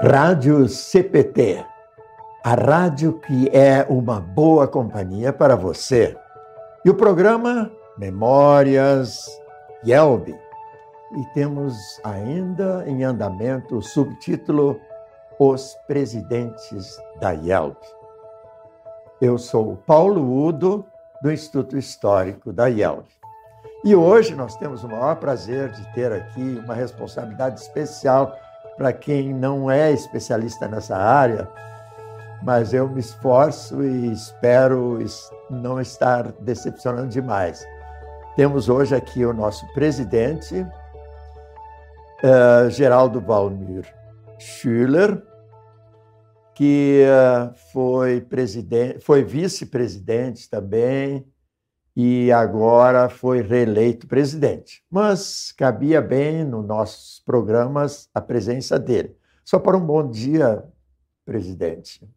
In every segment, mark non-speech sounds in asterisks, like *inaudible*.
Rádio CPT, a rádio que é uma boa companhia para você. E o programa Memórias Yelby. E temos ainda em andamento o subtítulo Os Presidentes da Yelb. Eu sou Paulo Udo, do Instituto Histórico da Yelb. E hoje nós temos o maior prazer de ter aqui uma responsabilidade especial para quem não é especialista nessa área, mas eu me esforço e espero não estar decepcionando demais. Temos hoje aqui o nosso presidente, uh, Geraldo Valmir Schüller, que uh, foi, foi vice-presidente também e agora foi reeleito presidente. Mas cabia bem nos nossos programas a presença dele. Só para um bom dia, presidente.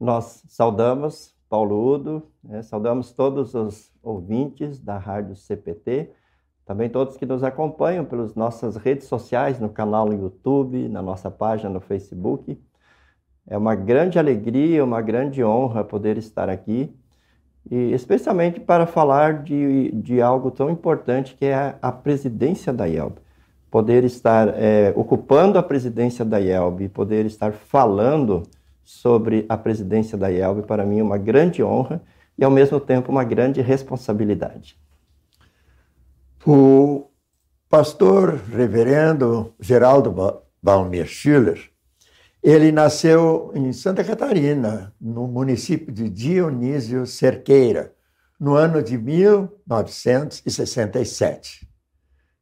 Nós saudamos Paulo Udo, né, saudamos todos os ouvintes da Rádio CPT, também todos que nos acompanham pelas nossas redes sociais, no canal no YouTube, na nossa página no Facebook. É uma grande alegria, uma grande honra poder estar aqui e especialmente para falar de, de algo tão importante que é a, presidência da IELB. Poder estar é, ocupando a presidência da IELB, poder estar falando sobre a presidência da IELB, para mim é uma grande honra e, ao mesmo tempo, uma grande responsabilidade. O pastor reverendo Geraldo Balmir Schiller ele nasceu em Santa Catarina, no município de Dionísio Cerqueira, no ano de 1967.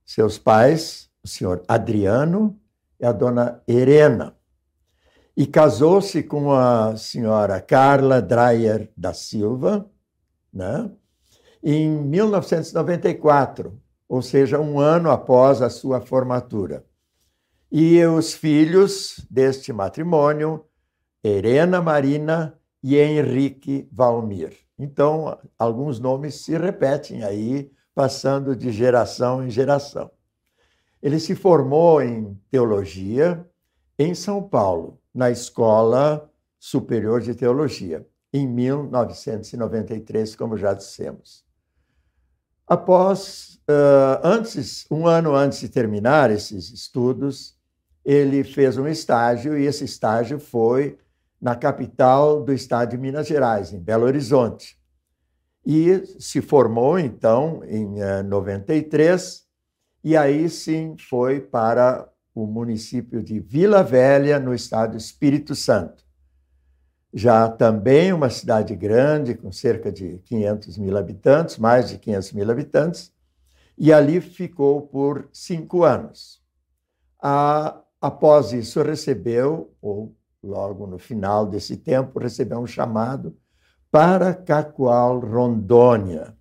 Seus pais, o senhor Adriano e a dona Helena, e casou-se com a senhora Carla Dreyer da Silva, né? em 1994, ou seja, um ano após a sua formatura. E os filhos deste matrimônio, Helena Marina e Henrique Valmir. Então, alguns nomes se repetem aí, passando de geração em geração. Ele se formou em teologia em São Paulo, na Escola Superior de Teologia, em 1993, como já dissemos. Após, uh, antes, um ano antes de terminar esses estudos, ele fez um estágio e esse estágio foi na capital do estado de Minas Gerais, em Belo Horizonte. E se formou, então, em 93, eh, e aí sim foi para o município de Vila Velha, no estado do Espírito Santo. Já também uma cidade grande, com cerca de 500 mil habitantes, mais de 500 mil habitantes, e ali ficou por cinco anos. A Após isso, recebeu, ou logo no final desse tempo, recebeu um chamado para Cacoal, Rondônia.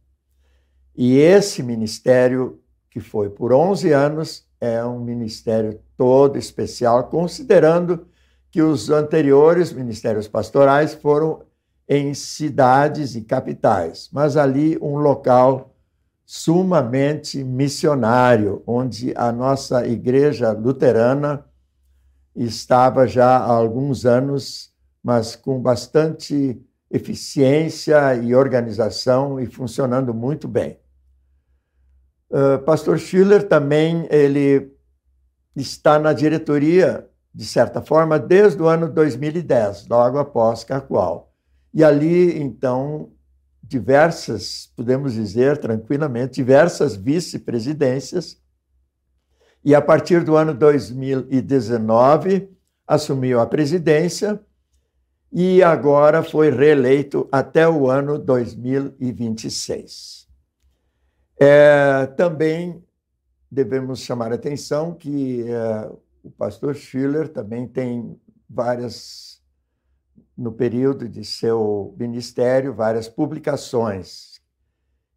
E esse ministério, que foi por 11 anos, é um ministério todo especial, considerando que os anteriores ministérios pastorais foram em cidades e capitais, mas ali um local sumamente missionário, onde a nossa igreja luterana estava já há alguns anos, mas com bastante eficiência e organização e funcionando muito bem. Uh, Pastor Schiller também ele está na diretoria, de certa forma, desde o ano 2010, logo após Cacoal. E ali, então, diversas, podemos dizer tranquilamente, diversas vice-presidências. E a partir do ano 2019, assumiu a presidência e agora foi reeleito até o ano 2026. É, também devemos chamar a atenção que é, o pastor Schiller também tem várias no período de seu ministério, várias publicações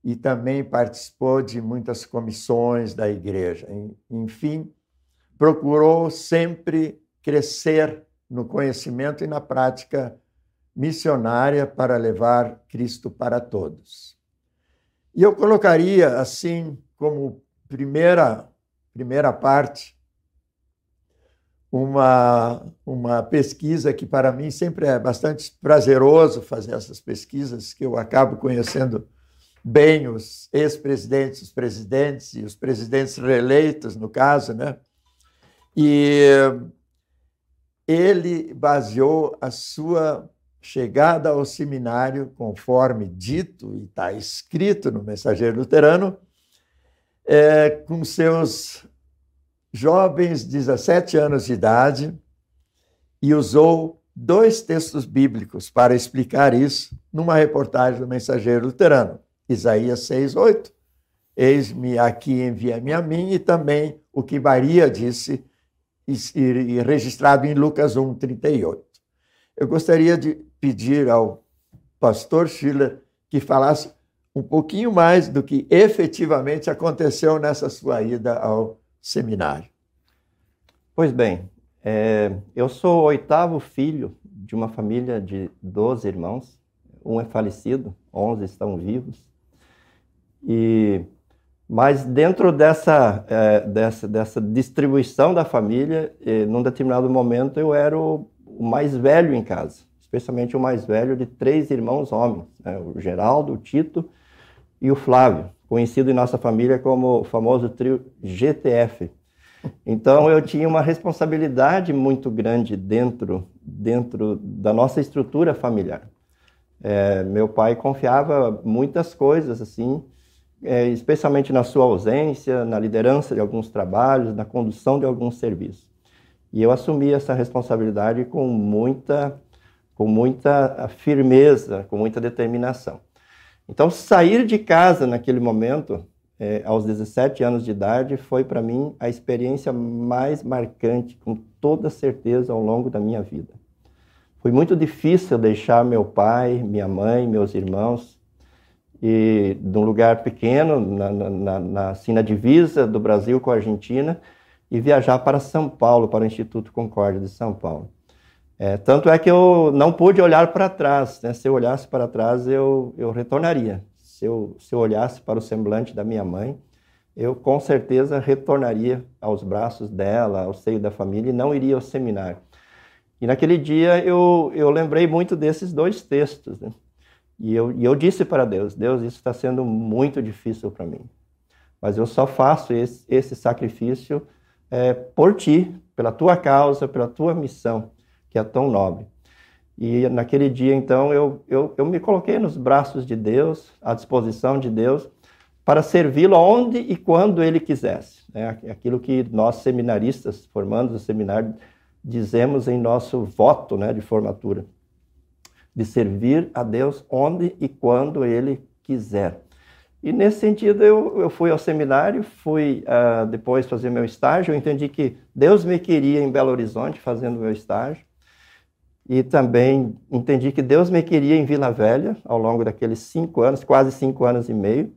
e também participou de muitas comissões da igreja. Enfim, procurou sempre crescer no conhecimento e na prática missionária para levar Cristo para todos. E eu colocaria assim como primeira primeira parte uma, uma pesquisa que para mim sempre é bastante prazeroso fazer essas pesquisas, que eu acabo conhecendo bem os ex-presidentes, os presidentes e os presidentes reeleitos, no caso, né? E ele baseou a sua chegada ao seminário, conforme dito e está escrito no Mensageiro Luterano, é, com seus jovens 17 anos de idade e usou dois textos bíblicos para explicar isso numa reportagem do Mensageiro Luterano. Isaías 6, 8. Eis-me aqui, envia-me a mim, e também o que Maria disse, e, registrado em Lucas 1, 38. Eu gostaria de pedir ao pastor Schiller que falasse um pouquinho mais do que efetivamente aconteceu nessa sua ida ao seminário. Pois bem, é, eu sou o oitavo filho de uma família de 12 irmãos. Um é falecido, 11 estão vivos. E mas dentro dessa, é, dessa, dessa distribuição da família, eh, num determinado momento eu era o, o, mais velho em casa, especialmente o mais velho de três irmãos homens, né? o Geraldo, o Tito e o Flávio, conhecido em nossa família como o famoso trio GTF. Então eu tinha uma responsabilidade muito grande dentro, dentro da nossa estrutura familiar. É, meu pai confiava muitas coisas assim é, especialmente na sua ausência, na liderança de alguns trabalhos, na condução de alguns serviços. E eu assumi essa responsabilidade com muita, com muita firmeza, com muita determinação. Então, sair de casa naquele momento, é, aos 17 anos de idade, foi para mim a experiência mais marcante, com toda certeza, ao longo da minha vida. Foi muito difícil deixar meu pai, minha mãe, meus irmãos e de um lugar pequeno, na, na, na, assim, na divisa do Brasil com a Argentina, e viajar para São Paulo, para o Instituto Concórdia de São Paulo. É, tanto é que eu não pude olhar para trás. Né? Se eu olhasse para trás, eu, eu retornaria. Se eu, se eu olhasse para o semblante da minha mãe, eu com certeza retornaria aos braços dela, ao seio da família, e não iria ao seminário. E naquele dia eu, eu lembrei muito desses dois textos. Né? E eu, e eu disse para Deus: Deus, isso está sendo muito difícil para mim. Mas eu só faço esse, esse sacrifício é, por ti, pela tua causa, pela tua missão, que é tão nobre. E naquele dia, então, eu, eu, eu me coloquei nos braços de Deus, à disposição de Deus, para servi-lo onde e quando ele quisesse. É aquilo que nós, seminaristas, formandos do seminário, dizemos em nosso voto né, de formatura de servir a Deus onde e quando Ele quiser. E nesse sentido eu, eu fui ao seminário, fui uh, depois fazer meu estágio, eu entendi que Deus me queria em Belo Horizonte fazendo meu estágio, e também entendi que Deus me queria em Vila Velha ao longo daqueles cinco anos, quase cinco anos e meio,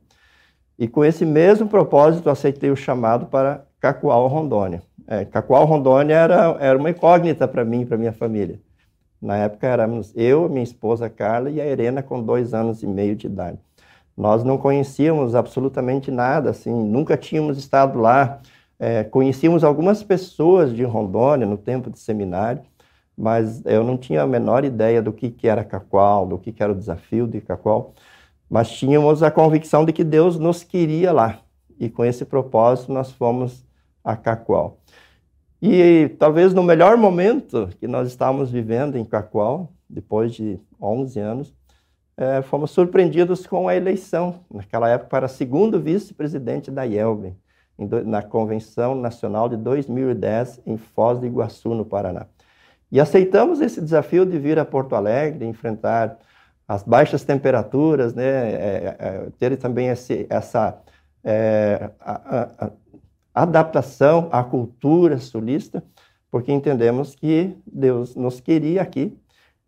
e com esse mesmo propósito aceitei o chamado para Cacoal, Rondônia. É, Cacoal, Rondônia era, era uma incógnita para mim e para minha família. Na época éramos eu, minha esposa Carla e a Irena com dois anos e meio de idade. Nós não conhecíamos absolutamente nada, assim, nunca tínhamos estado lá. É, conhecíamos algumas pessoas de Rondônia no tempo de seminário, mas eu não tinha a menor ideia do que, que era Cacoal, do que, que era o desafio de Cacoal, mas tínhamos a convicção de que Deus nos queria lá. E com esse propósito nós fomos a Cacoal. E talvez no melhor momento que nós estávamos vivendo em Cacoal, depois de 11 anos, é, fomos surpreendidos com a eleição, naquela época, para segundo vice-presidente da IELB, na Convenção Nacional de 2010, em Foz do Iguaçu, no Paraná. E aceitamos esse desafio de vir a Porto Alegre, enfrentar as baixas temperaturas, né, é, é, ter também esse, essa é, a, a, adaptação à cultura sulista, porque entendemos que Deus nos queria aqui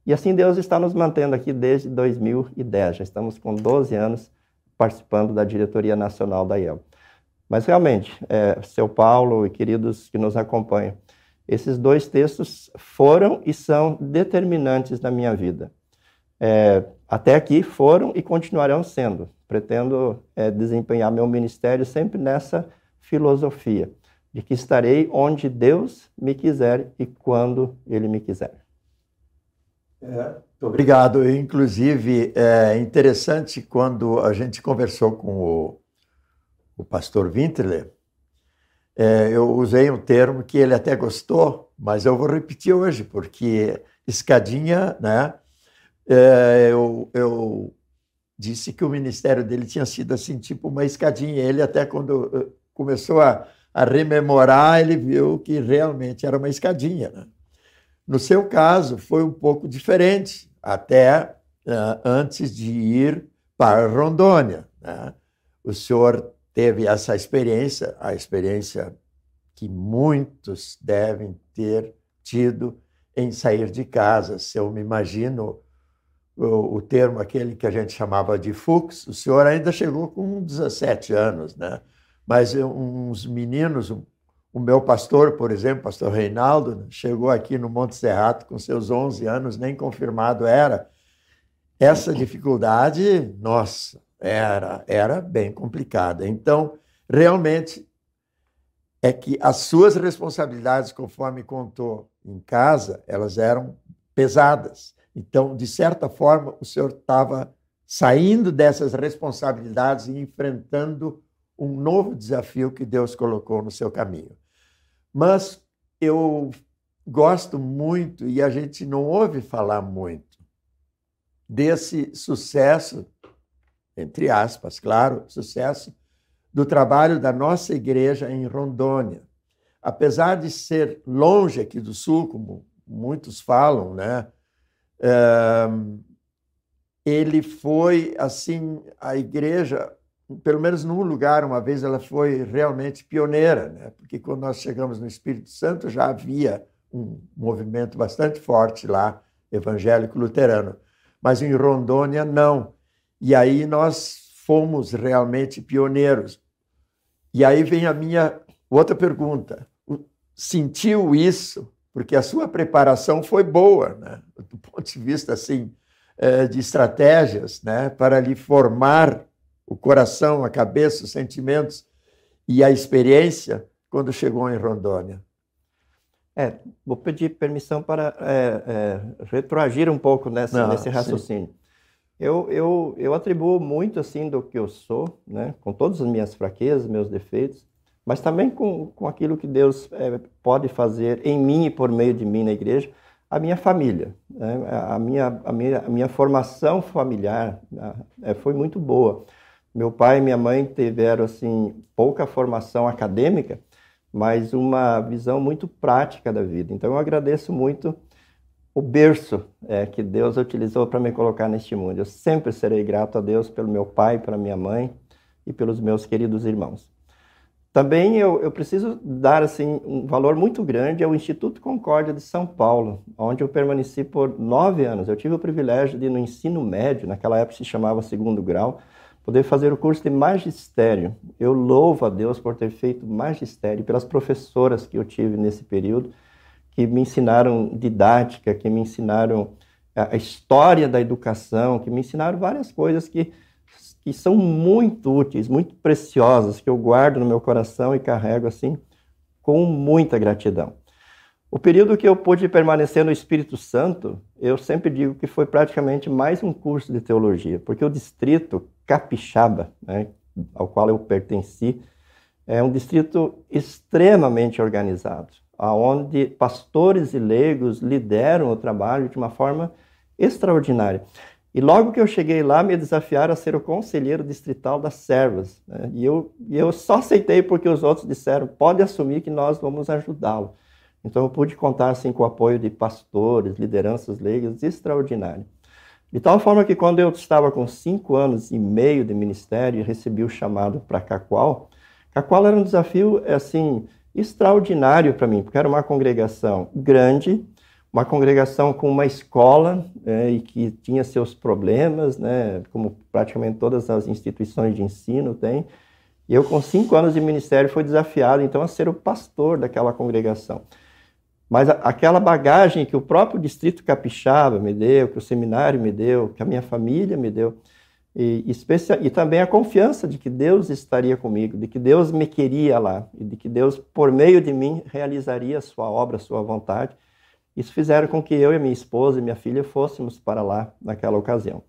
e assim Deus está nos mantendo aqui desde 2010. Já estamos com 12 anos participando da diretoria nacional da IEL. Mas realmente, é, seu Paulo e queridos que nos acompanham, esses dois textos foram e são determinantes na minha vida. É, até aqui foram e continuarão sendo. Pretendo é, desempenhar meu ministério sempre nessa filosofia de que estarei onde Deus me quiser e quando Ele me quiser. É, obrigado. Inclusive, é interessante quando a gente conversou com o, o pastor Winterler, é, eu usei um termo que ele até gostou, mas eu vou repetir hoje, porque escadinha, né? É, eu, eu disse que o ministério dele tinha sido assim, tipo uma escadinha. Ele até quando eh, começou a, a rememorar, ele viu que realmente era uma escadinha. Né? No seu caso, foi um pouco diferente, até uh, antes de ir para Rondônia. Né? O senhor teve essa experiência, a experiência que muitos devem ter tido em sair de casa. Se eu me imagino o, o, termo aquele que a gente chamava de Fux, o senhor ainda chegou com 17 anos, né? Mas uns meninos, o, meu pastor, por exemplo, pastor Reinaldo, chegou aqui no Monte Serrato com seus 11 anos, nem confirmado era. Essa dificuldade, nossa, era, era bem complicada. Então, realmente, é que as suas responsabilidades, conforme contou em casa, elas eram pesadas. Então, de certa forma, o senhor estava saindo dessas responsabilidades e enfrentando um novo desafio que Deus colocou no seu caminho. Mas eu gosto muito, e a gente não ouve falar muito, desse sucesso entre aspas, claro, sucesso do trabalho da nossa igreja em Rondônia. Apesar de ser longe aqui do sul, como muitos falam, né? É, ele foi assim a igreja, pelo menos num lugar uma vez ela foi realmente pioneira, né? Porque quando nós chegamos no Espírito Santo já havia um movimento bastante forte lá evangélico luterano, mas em Rondônia não. E aí nós fomos realmente pioneiros. E aí vem a minha outra pergunta. Sentiu isso? Porque a sua preparação foi boa, né? do ponto de vista assim é, de estratégias, né? para lhe formar o coração, a cabeça, os sentimentos e a experiência quando chegou em Rondônia. É, vou pedir permissão para é, é, retroagir um pouco nessa, Não, nesse raciocínio. Sim. Eu, eu, eu atribuo muito assim do que eu sou, né? com todas as minhas fraquezas, meus defeitos, mas também com, com aquilo que Deus é, pode fazer em mim e por meio de mim na igreja, a minha família. Né? A, minha, a, minha, a minha formação familiar é, foi muito boa. Meu pai e minha mãe tiveram assim pouca formação acadêmica, mas uma visão muito prática da vida. Então eu agradeço muito o berço é, que Deus utilizou para me colocar neste mundo. Eu sempre serei grato a Deus pelo meu pai, pela minha mãe e pelos meus queridos irmãos. Também eu, eu preciso dar assim um valor muito grande ao Instituto Concórdia de São Paulo, onde eu permaneci por nove anos. Eu tive o privilégio de, no ensino médio, naquela época se chamava segundo grau, poder fazer o curso de magistério. Eu louvo a Deus por ter feito magistério, pelas professoras que eu tive nesse período, que me ensinaram didática, que me ensinaram a história da educação, que me ensinaram várias coisas que, que são muito úteis, muito preciosas, que eu guardo no meu coração e carrego assim com muita gratidão. O período que eu pude permanecer no Espírito Santo, eu sempre digo que foi praticamente mais um curso de teologia, porque o distrito capixaba, né, ao qual eu pertenci, é um distrito extremamente organizado aonde pastores e leigos lideram o trabalho de uma forma extraordinária. E logo que eu cheguei lá, me desafiaram a ser o conselheiro distrital das servas. Né? E, eu, eu só aceitei porque os outros disseram, pode assumir que nós vamos ajudá-lo. Então eu pude contar assim, com o apoio de pastores, lideranças leigas extraordinário. De tal forma que quando eu estava com cinco anos e meio de ministério e recebi o chamado para Cacoal, Cacoal era um desafio assim extraordinário para mim, porque era uma congregação grande, uma congregação com uma escola é, e que tinha seus problemas, né, como praticamente todas as instituições de ensino têm. E eu, com cinco anos de ministério, fui desafiado, então, a ser o pastor daquela congregação. Mas a, aquela bagagem que o próprio Distrito Capixaba me deu, que o seminário me deu, que a minha família me deu, E, e também a confiança de que Deus estaria comigo, de que Deus me queria lá, e de que Deus, por meio de mim, realizaria a sua obra, a sua vontade. Isso fizeram com que eu e minha esposa e minha filha fôssemos para lá naquela ocasião.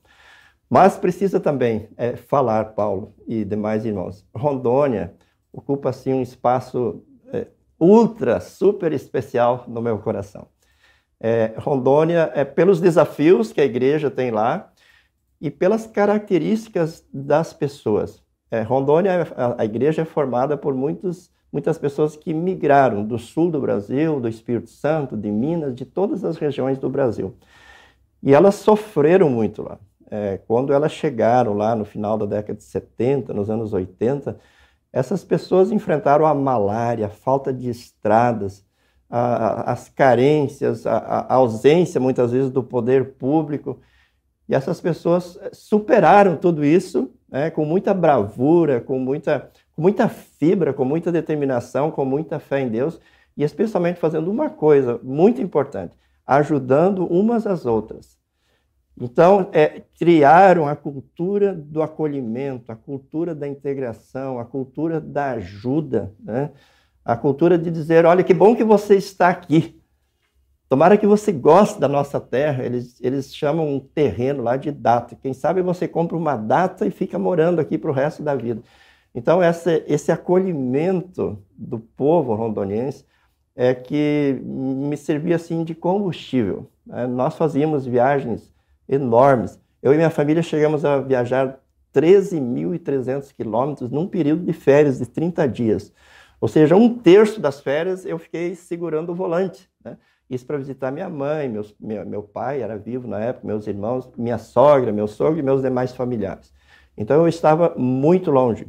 Mas precisa também é, falar, Paulo e demais irmãos, Rondônia ocupa assim um espaço é, ultra, super especial no meu coração. É, Rondônia é pelos desafios que a igreja tem lá, e pelas características das pessoas. É, Rondônia, a, a, igreja é formada por muitos, muitas pessoas que migraram do sul do Brasil, do Espírito Santo, de Minas, de todas as regiões do Brasil. E elas sofreram muito lá. É, quando elas chegaram lá no final da década de 70, nos anos 80, essas pessoas enfrentaram a malária, a falta de estradas, a, a, as carências, a, a ausência muitas vezes do poder público. E essas pessoas eh, superaram tudo isso né, com muita bravura, com muita, com muita fibra, com muita determinação, com muita fé em Deus, e especialmente fazendo uma coisa muito importante: ajudando umas às outras. Então, é, criaram a cultura do acolhimento, a cultura da integração, a cultura da ajuda, né? a cultura de dizer: olha, que bom que você está aqui. Tomara que você goste da nossa terra. Eles, eles chamam um terreno lá de data. Quem sabe você compra uma data e fica morando aqui para o resto da vida. Então, essa, esse acolhimento do povo rondoniense é que me servia assim de combustível. Né? Nós fazíamos viagens enormes. Eu e minha família chegamos a viajar 13.300 quilômetros num período de férias de 30 dias. Ou seja, um terço das férias eu fiquei segurando o volante. Né? Isso para visitar minha mãe, meus, meu, meu pai era vivo na época, meus irmãos, minha sogra, meu sogro e meus demais familiares. Então eu estava muito longe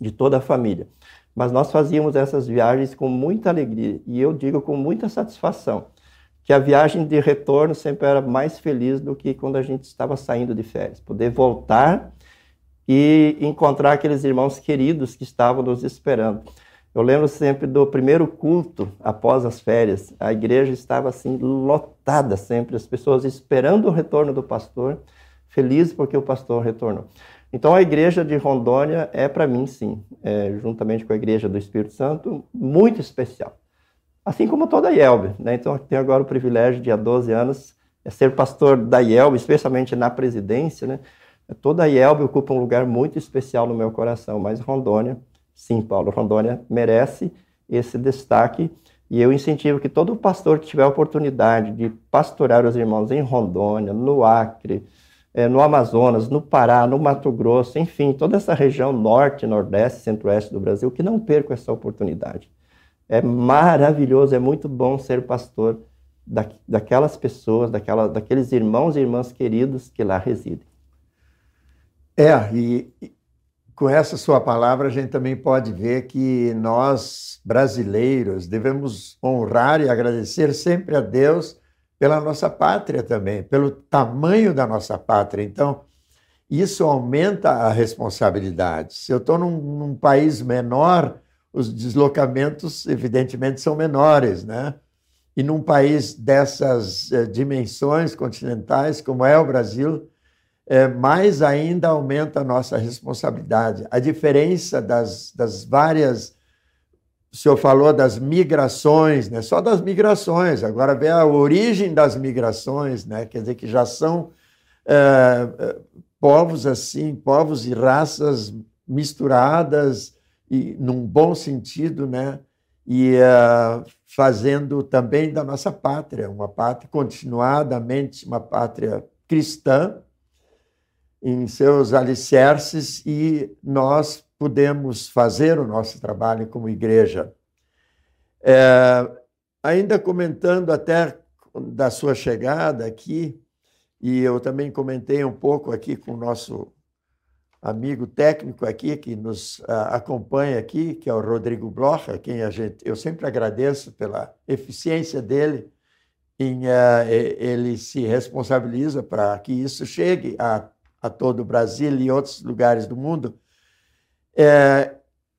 de toda a família. Mas nós fazíamos essas viagens com muita alegria e eu digo com muita satisfação que a viagem de retorno sempre era mais feliz do que quando a gente estava saindo de férias. Poder voltar e encontrar aqueles irmãos queridos que estavam nos esperando. Eu lembro sempre do primeiro culto após as férias. A igreja estava assim lotada sempre, as pessoas esperando o retorno do pastor, felizes porque o pastor retornou. Então a igreja de Rondônia é para mim sim, é, juntamente com a igreja do Espírito Santo, muito especial. Assim como toda a IELB. Né? Então eu tenho agora o privilégio de há 12 anos é ser pastor da IELB, especialmente na presidência. Né? Toda a IELB ocupa um lugar muito especial no meu coração, mas Rondônia Sim, Paulo, Rondônia merece esse destaque e eu incentivo que todo pastor que tiver a oportunidade de pastorar os irmãos em Rondônia, no Acre, eh, no Amazonas, no Pará, no Mato Grosso, enfim, toda essa região norte, nordeste, centro-oeste do Brasil, que não percam essa oportunidade. É maravilhoso, é muito bom ser pastor daquelas pessoas, daquela, daqueles irmãos e irmãs queridos que lá residem. É, e, com essa sua palavra, a gente também pode ver que nós, brasileiros, devemos honrar e agradecer sempre a Deus pela nossa pátria também, pelo tamanho da nossa pátria. Então, isso aumenta a responsabilidade. Se eu estou num, num, país menor, os deslocamentos, evidentemente, são menores, né? E num país dessas eh, dimensões continentais, como é o Brasil, é, mais ainda aumenta a nossa responsabilidade. A diferença das, das várias. O senhor falou das migrações, né? só das migrações, agora vê a origem das migrações, né? quer dizer que já são é, é povos assim, povos e raças misturadas, e num bom sentido, né? e uh, fazendo também da nossa pátria, uma pátria continuadamente, uma pátria cristã, em seus alicerces e nós podemos fazer o nosso trabalho como igreja. É, ainda comentando até da sua chegada aqui, e eu também comentei um pouco aqui com o nosso amigo técnico aqui que nos acompanha aqui, que é o Rodrigo Bloch, a quem a gente, eu sempre agradeço pela eficiência dele em uh, ele se responsabiliza para que isso chegue a a todo o Brasil e outros lugares do mundo, é,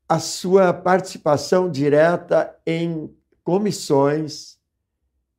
a sua participação direta em comissões,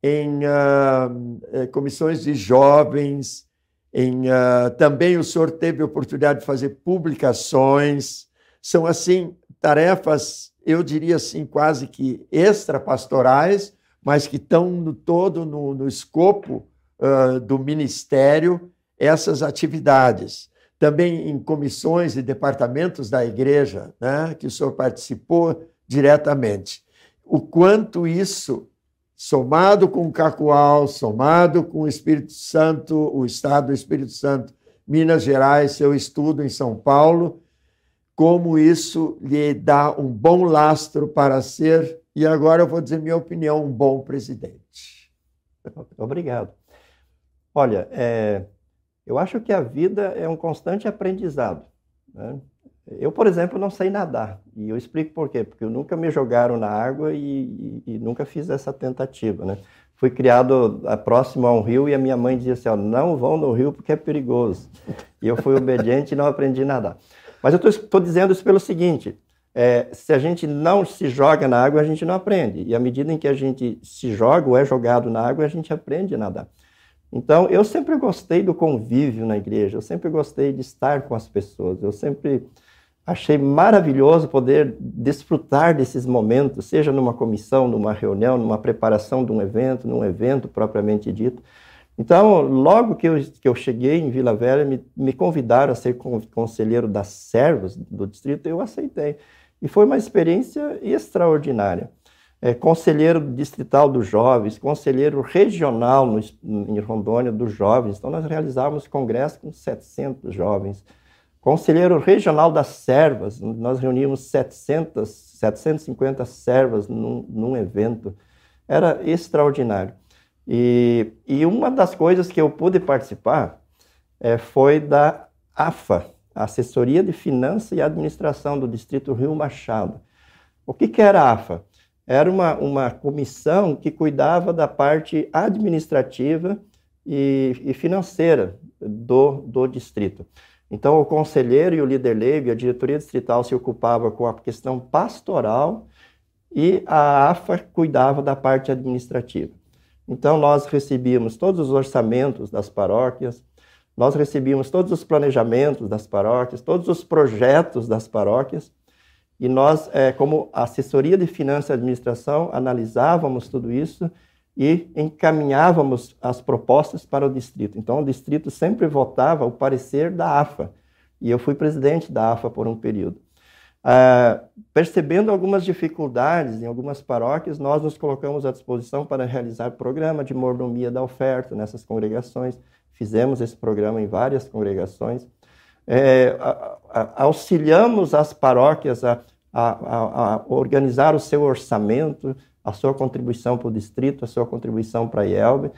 em uh, comissões de jovens, Em, uh, também o senhor teve a oportunidade de fazer publicações. São, assim, tarefas, eu diria assim, quase que extrapastorais, mas que estão no todo no, no escopo uh, do ministério essas atividades. Também em comissões e departamentos da igreja, né, que o senhor participou diretamente. O quanto isso somado com o Cacoal, somado com o Espírito Santo, o Estado do Espírito Santo, Minas Gerais, seu estudo em São Paulo, como isso lhe dá um bom lastro para ser, e agora eu vou dizer minha opinião, um bom presidente. Obrigado. Olha, é, eu acho que a vida é um constante aprendizado. Né? Eu, por exemplo, não sei nadar. E eu explico por quê. Porque eu nunca me jogaram na água e, e, e nunca fiz essa tentativa, né? Fui criado próximo a um rio e a minha mãe dizia assim, ó, não vão no rio porque é perigoso. E eu fui obediente e não aprendi a nadar. Mas eu estou dizendo isso pelo seguinte, é, se a gente não se joga na água, a gente não aprende. E à medida em que a gente se joga ou é jogado na água, a gente aprende a nadar. Então, eu sempre gostei do convívio na igreja, eu sempre gostei de estar com as pessoas, eu sempre Achei maravilhoso poder desfrutar desses momentos, seja numa comissão, numa reunião, numa preparação de um evento, num evento propriamente dito. Então, logo que eu, que eu cheguei em Vila Velha, me, me convidaram a ser conselheiro das servas do distrito, eu aceitei. E foi uma experiência extraordinária. É, conselheiro distrital dos jovens, conselheiro regional no, em Rondônia dos jovens. Então, nós realizávamos congresso com 700 jovens. Conselheiro regional das servas, nós reunimos 700, 750 servas num, num evento. Era extraordinário. E, e, uma das coisas que eu pude participar é, foi da AFA, Assessoria de Finanças e Administração do Distrito Rio Machado. O que, que era a AFA? Era uma, uma comissão que cuidava da parte administrativa e, e financeira do, do distrito. Então, o conselheiro e o líder leigo, a diretoria distrital se ocupava com a questão pastoral e a AFA cuidava da parte administrativa. Então, nós recebíamos todos os orçamentos das paróquias, nós recebíamos todos os planejamentos das paróquias, todos os projetos das paróquias, e nós, é, como assessoria de finanças e administração, analisávamos tudo isso e encaminhávamos as propostas para o distrito. Então, o distrito sempre votava o parecer da AFA, e eu fui presidente da AFA por um período. Uh, percebendo algumas dificuldades em algumas paróquias, nós nos colocamos à disposição para realizar programa de mordomia da oferta nessas congregações. Fizemos esse programa em várias congregações. É, auxiliamos as paróquias a, a, organizar o seu orçamento, a sua contribuição para o distrito, a sua contribuição para a IELB.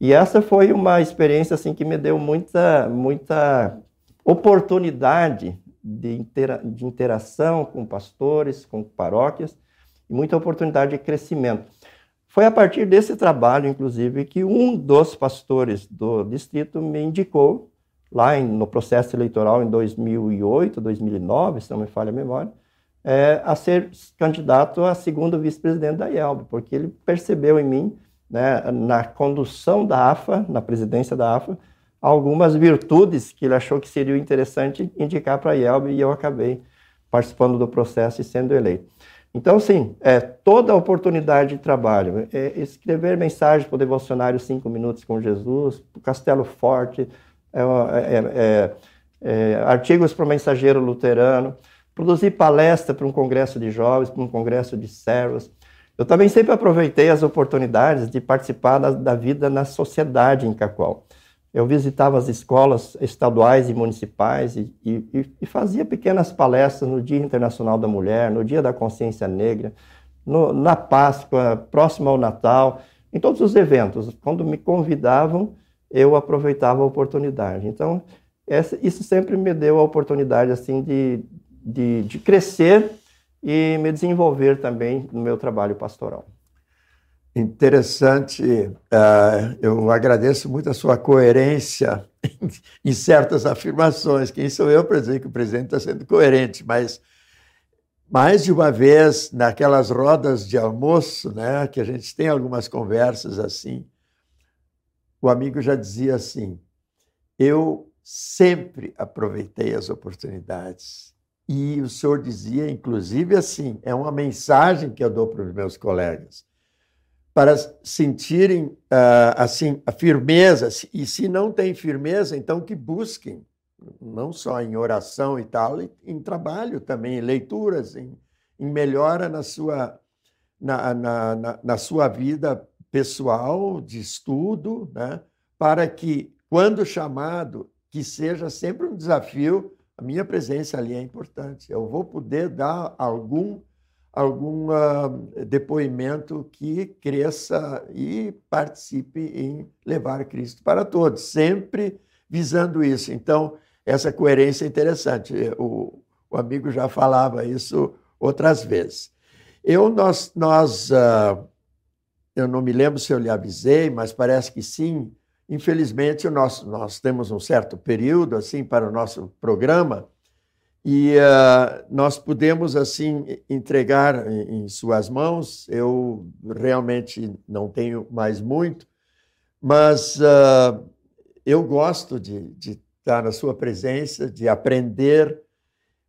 E essa foi uma experiência assim que me deu muita, muita oportunidade de, intera de interação com pastores, com paróquias, e muita oportunidade de crescimento. Foi a partir desse trabalho, inclusive, que um dos pastores do distrito me indicou, lá em, no processo eleitoral em 2008, 2009, se não me falha a memória, é, a ser candidato a segundo vice-presidente da IELB, porque ele percebeu em mim, né, na condução da AFA, na presidência da AFA, algumas virtudes que ele achou que seria interessante indicar para a IELB e eu acabei participando do processo e sendo eleito. Então, sim, é, toda oportunidade de trabalho, é, escrever mensagens para o devocionário Cinco Minutos com Jesus, para o Castelo Forte, artigos para o Mensageiro Luterano, produzir palestra para um congresso de jovens, para um congresso de servos. Eu também sempre aproveitei as oportunidades de participar da, da vida na sociedade em Cacoal. Eu visitava as escolas estaduais e municipais e, e, e, fazia pequenas palestras no Dia Internacional da Mulher, no Dia da Consciência Negra, no, na Páscoa, próximo ao Natal, em todos os eventos. Quando me convidavam, eu aproveitava a oportunidade. Então, essa, isso sempre me deu a oportunidade assim de, de, de crescer e me desenvolver também no meu trabalho pastoral. Interessante. Uh, eu agradeço muito a sua coerência *laughs* em certas afirmações. Quem sou eu para dizer que o presidente está sendo coerente? Mas mais de uma vez, naquelas rodas de almoço, né, que a gente tem algumas conversas assim, o amigo já dizia assim: eu sempre aproveitei as oportunidades. E o senhor dizia, inclusive, assim: é uma mensagem que eu dou para os meus colegas, para sentirem uh, assim a firmeza. E se não tem firmeza, então que busquem, não só em oração e tal, em trabalho também, em leituras, em, em melhora na sua, na, na, na, na sua vida pessoal, de estudo, né? para que, quando chamado, que seja sempre um desafio, a minha presença ali é importante. Eu vou poder dar algum, algum uh, depoimento que cresça e participe em levar Cristo para todos, sempre visando isso. Então, essa coerência é interessante. O, o amigo já falava isso outras vezes. Eu, nós, nós uh, eu não me lembro se eu lhe avisei, mas parece que sim, Infelizmente, nós, temos um certo período assim para o nosso programa e uh, nós podemos assim entregar em, em, suas mãos. Eu realmente não tenho mais muito, mas uh, eu gosto de, de estar na sua presença, de aprender.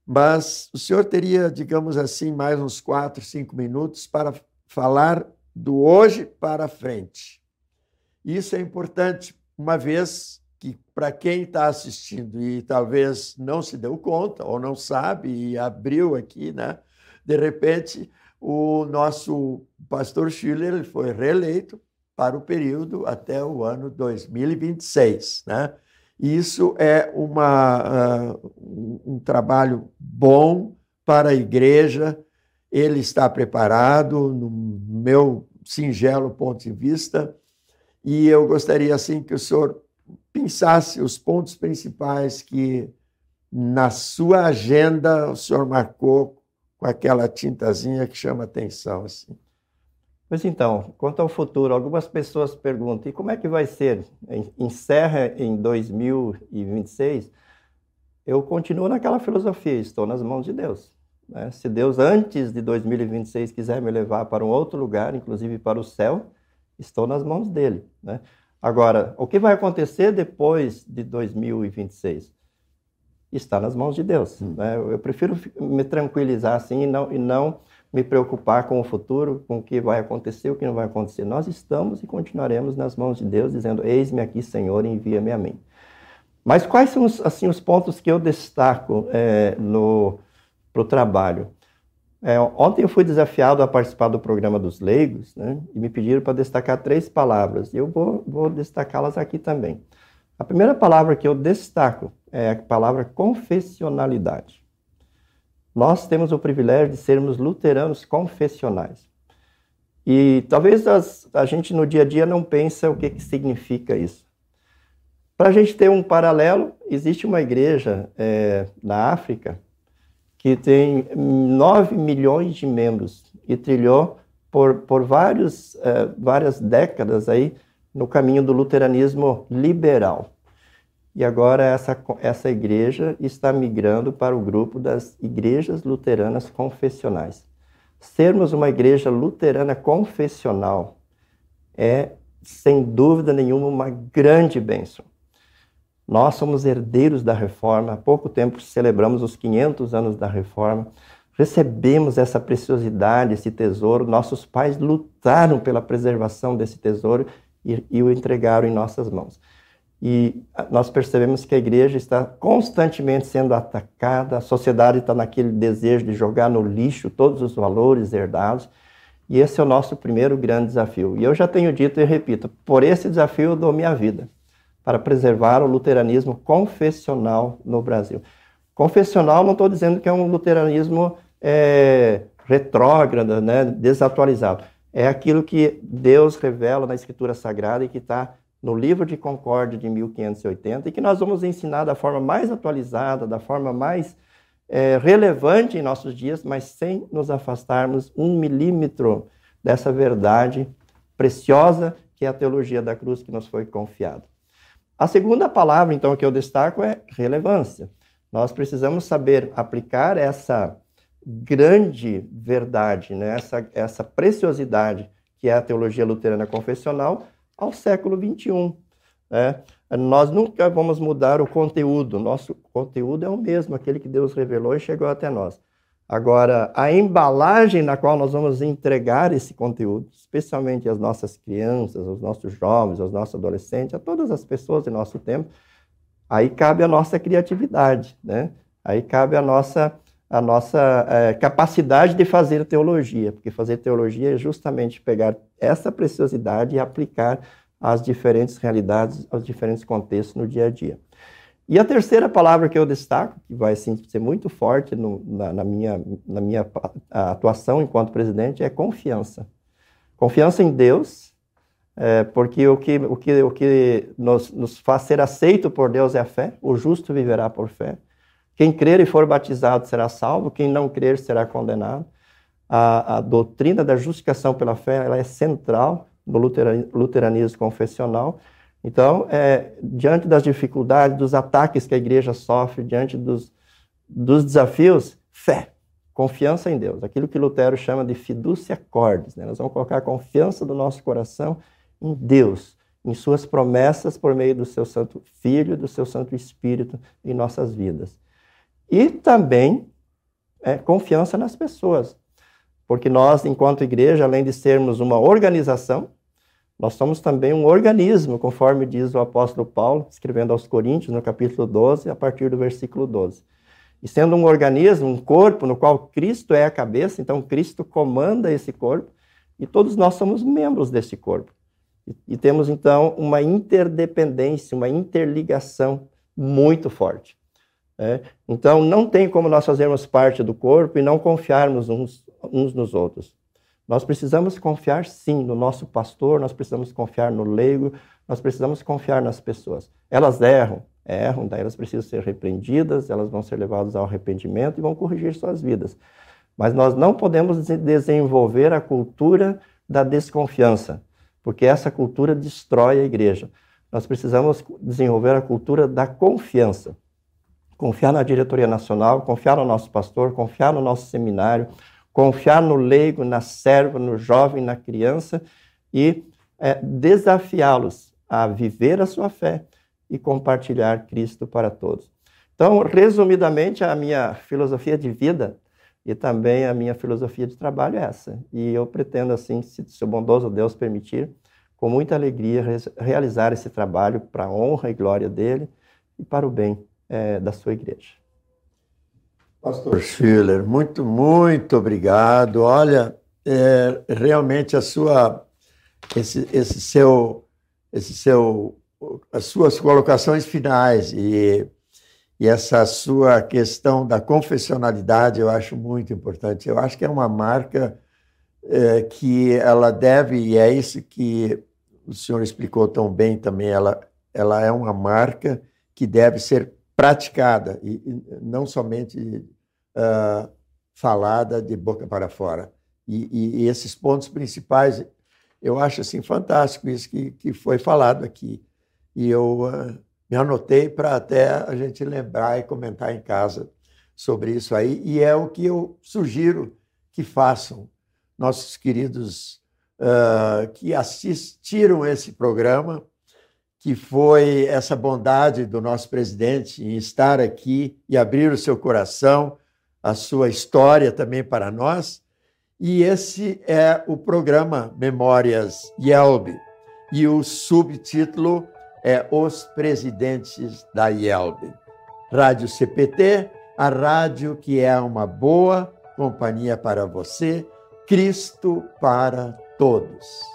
Mas o senhor teria, digamos assim, mais uns quatro, cinco minutos para falar do hoje para frente. Isso é importante, uma vez que, para quem está assistindo e talvez não se deu conta ou não sabe e abriu aqui, né? de repente, o nosso pastor Schiller foi reeleito para o período até o ano 2026. Né? Isso é uma, uh, um trabalho bom para a igreja, ele está preparado, no meu singelo ponto de vista, e eu gostaria, assim, que o senhor pensasse os pontos principais que, na sua agenda, o senhor marcou com aquela tintazinha que chama atenção. Assim. Pois então, quanto ao futuro, algumas pessoas perguntam: e como é que vai ser? Encerra em 2026? Eu continuo naquela filosofia, estou nas mãos de Deus. Né? Se Deus, antes de 2026, quiser me levar para um outro lugar, inclusive para o céu, estou nas mãos dele. Né? Agora, o que vai acontecer depois de 2026? Está nas mãos de Deus. Hum. Né? Eu prefiro me tranquilizar assim e não, e não me preocupar com o futuro, com o que vai acontecer, o que não vai acontecer. Nós estamos e continuaremos nas mãos de Deus, dizendo: Eis-me aqui, Senhor, envia-me a mim. Mas quais são os, assim, os pontos que eu destaco é, no para o trabalho? É, ontem eu fui desafiado a participar do programa dos leigos, né? E me pediram para destacar três palavras. E eu vou, vou destacá-las aqui também. A primeira palavra que eu destaco é a palavra confessionalidade. Nós temos o privilégio de sermos luteranos confessionais. E talvez as, a gente no dia a dia não pense o que, que significa isso. Para a gente ter um paralelo, existe uma igreja é, na África que tem 9 milhões de membros e trilhou por, por vários, uh, várias décadas aí no caminho do luteranismo liberal. E agora essa, essa igreja está migrando para o grupo das igrejas luteranas confessionais. Sermos uma igreja luterana confessional é, sem dúvida nenhuma, uma grande bênção. Nós somos herdeiros da reforma. Há pouco tempo celebramos os 500 anos da reforma. Recebemos essa preciosidade, esse tesouro. Nossos pais lutaram pela preservação desse tesouro e, e o entregaram em nossas mãos. E nós percebemos que a igreja está constantemente sendo atacada, a sociedade está naquele desejo de jogar no lixo todos os valores herdados. E esse é o nosso primeiro grande desafio. E eu já tenho dito e repito: por esse desafio eu dou minha vida para preservar o luteranismo confessional no Brasil. Confessional, não estou dizendo que é um luteranismo é, retrógrado, né, desatualizado. É aquilo que Deus revela na Escritura Sagrada e que está no livro de Concórdia de 1580 e que nós vamos ensinar da forma mais atualizada, da forma mais é, relevante em nossos dias, mas sem nos afastarmos um milímetro dessa verdade preciosa que é a teologia da cruz que nos foi confiada. A segunda palavra, então, que eu destaco é relevância. Nós precisamos saber aplicar essa grande verdade, né? essa, essa preciosidade que é a teologia luterana confessional ao século XXI. Né? nós nunca vamos mudar o conteúdo. Nosso conteúdo é o mesmo, aquele que Deus revelou e chegou até nós. Agora, a embalagem na qual nós vamos entregar esse conteúdo, especialmente às nossas crianças, aos nossos jovens, aos nossos adolescentes, a todas as pessoas de nosso tempo, aí cabe a nossa criatividade, né? Aí cabe a nossa, a nossa é, capacidade de fazer teologia, porque fazer teologia é justamente pegar essa preciosidade e aplicar às diferentes realidades, aos diferentes contextos no dia a dia. E a terceira palavra que eu destaco, que vai assim, ser muito forte no, na, na, minha, na minha atuação enquanto presidente, é confiança. Confiança em Deus, é, porque o que, o que, o que nos, nos faz ser aceito por Deus é a fé, o justo viverá por fé. Quem crer e for batizado será salvo, quem não crer será condenado. A, a doutrina da justificação pela fé ela é central no luteranismo confessional. Então, é, diante das dificuldades, dos ataques que a igreja sofre, diante dos, dos desafios, fé, confiança em Deus. Aquilo que Lutero chama de fiducia cordis. Né? Nós vamos colocar a confiança do nosso coração em Deus, em suas promessas por meio do seu Santo Filho, do seu Santo Espírito em nossas vidas. E também é, confiança nas pessoas. Porque nós, enquanto igreja, além de sermos uma organização, nós somos também um organismo, conforme diz o apóstolo Paulo, escrevendo aos Coríntios, no capítulo 12, a partir do versículo 12. E sendo um organismo, um corpo no qual Cristo é a cabeça, então Cristo comanda esse corpo, e todos nós somos membros desse corpo. E, e temos então uma interdependência, uma interligação muito forte. Né? Então não tem como nós fazermos parte do corpo e não confiarmos uns, uns nos outros. Nós precisamos confiar sim no nosso pastor, nós precisamos confiar no leigo, nós precisamos confiar nas pessoas. Elas erram, erram, daí elas precisam ser repreendidas, elas vão ser levadas ao arrependimento e vão corrigir suas vidas. Mas nós não podemos desenvolver a cultura da desconfiança, porque essa cultura destrói a igreja. Nós precisamos desenvolver a cultura da confiança. Confiar na diretoria nacional, confiar no nosso pastor, confiar no nosso seminário, confiar no leigo, na serva, no jovem, na criança e é, desafiá-los a viver a sua fé e compartilhar Cristo para todos. Então, resumidamente, a minha filosofia de vida e também a minha filosofia de trabalho é essa. E eu pretendo, assim, se, o bondoso Deus permitir, com muita alegria, realizar esse trabalho para a honra e glória dele e para o bem é, da sua igreja. Pastor Schiller, muito, muito obrigado. Olha, é, realmente a sua, esse, esse seu, esse seu, as suas colocações finais e, e essa sua questão da confessionalidade eu acho muito importante. Eu acho que é uma marca é, que ela deve, e é isso que o senhor explicou tão bem também, ela, ela é uma marca que deve ser praticada, e, e não somente uh, falada de boca para fora. E, e, e, esses pontos principais, eu acho assim fantástico isso que, que foi falado aqui. E eu uh, me anotei para até a gente lembrar e comentar em casa sobre isso aí. E é o que eu sugiro que façam nossos queridos uh, que assistiram esse programa, que foi essa bondade do nosso presidente em estar aqui e abrir o seu coração a sua história também para nós. E esse é o programa Memórias Yelb. E o subtítulo é Os Presidentes da Yelb. Rádio CPT, a rádio que é uma boa companhia para você, Cristo para todos.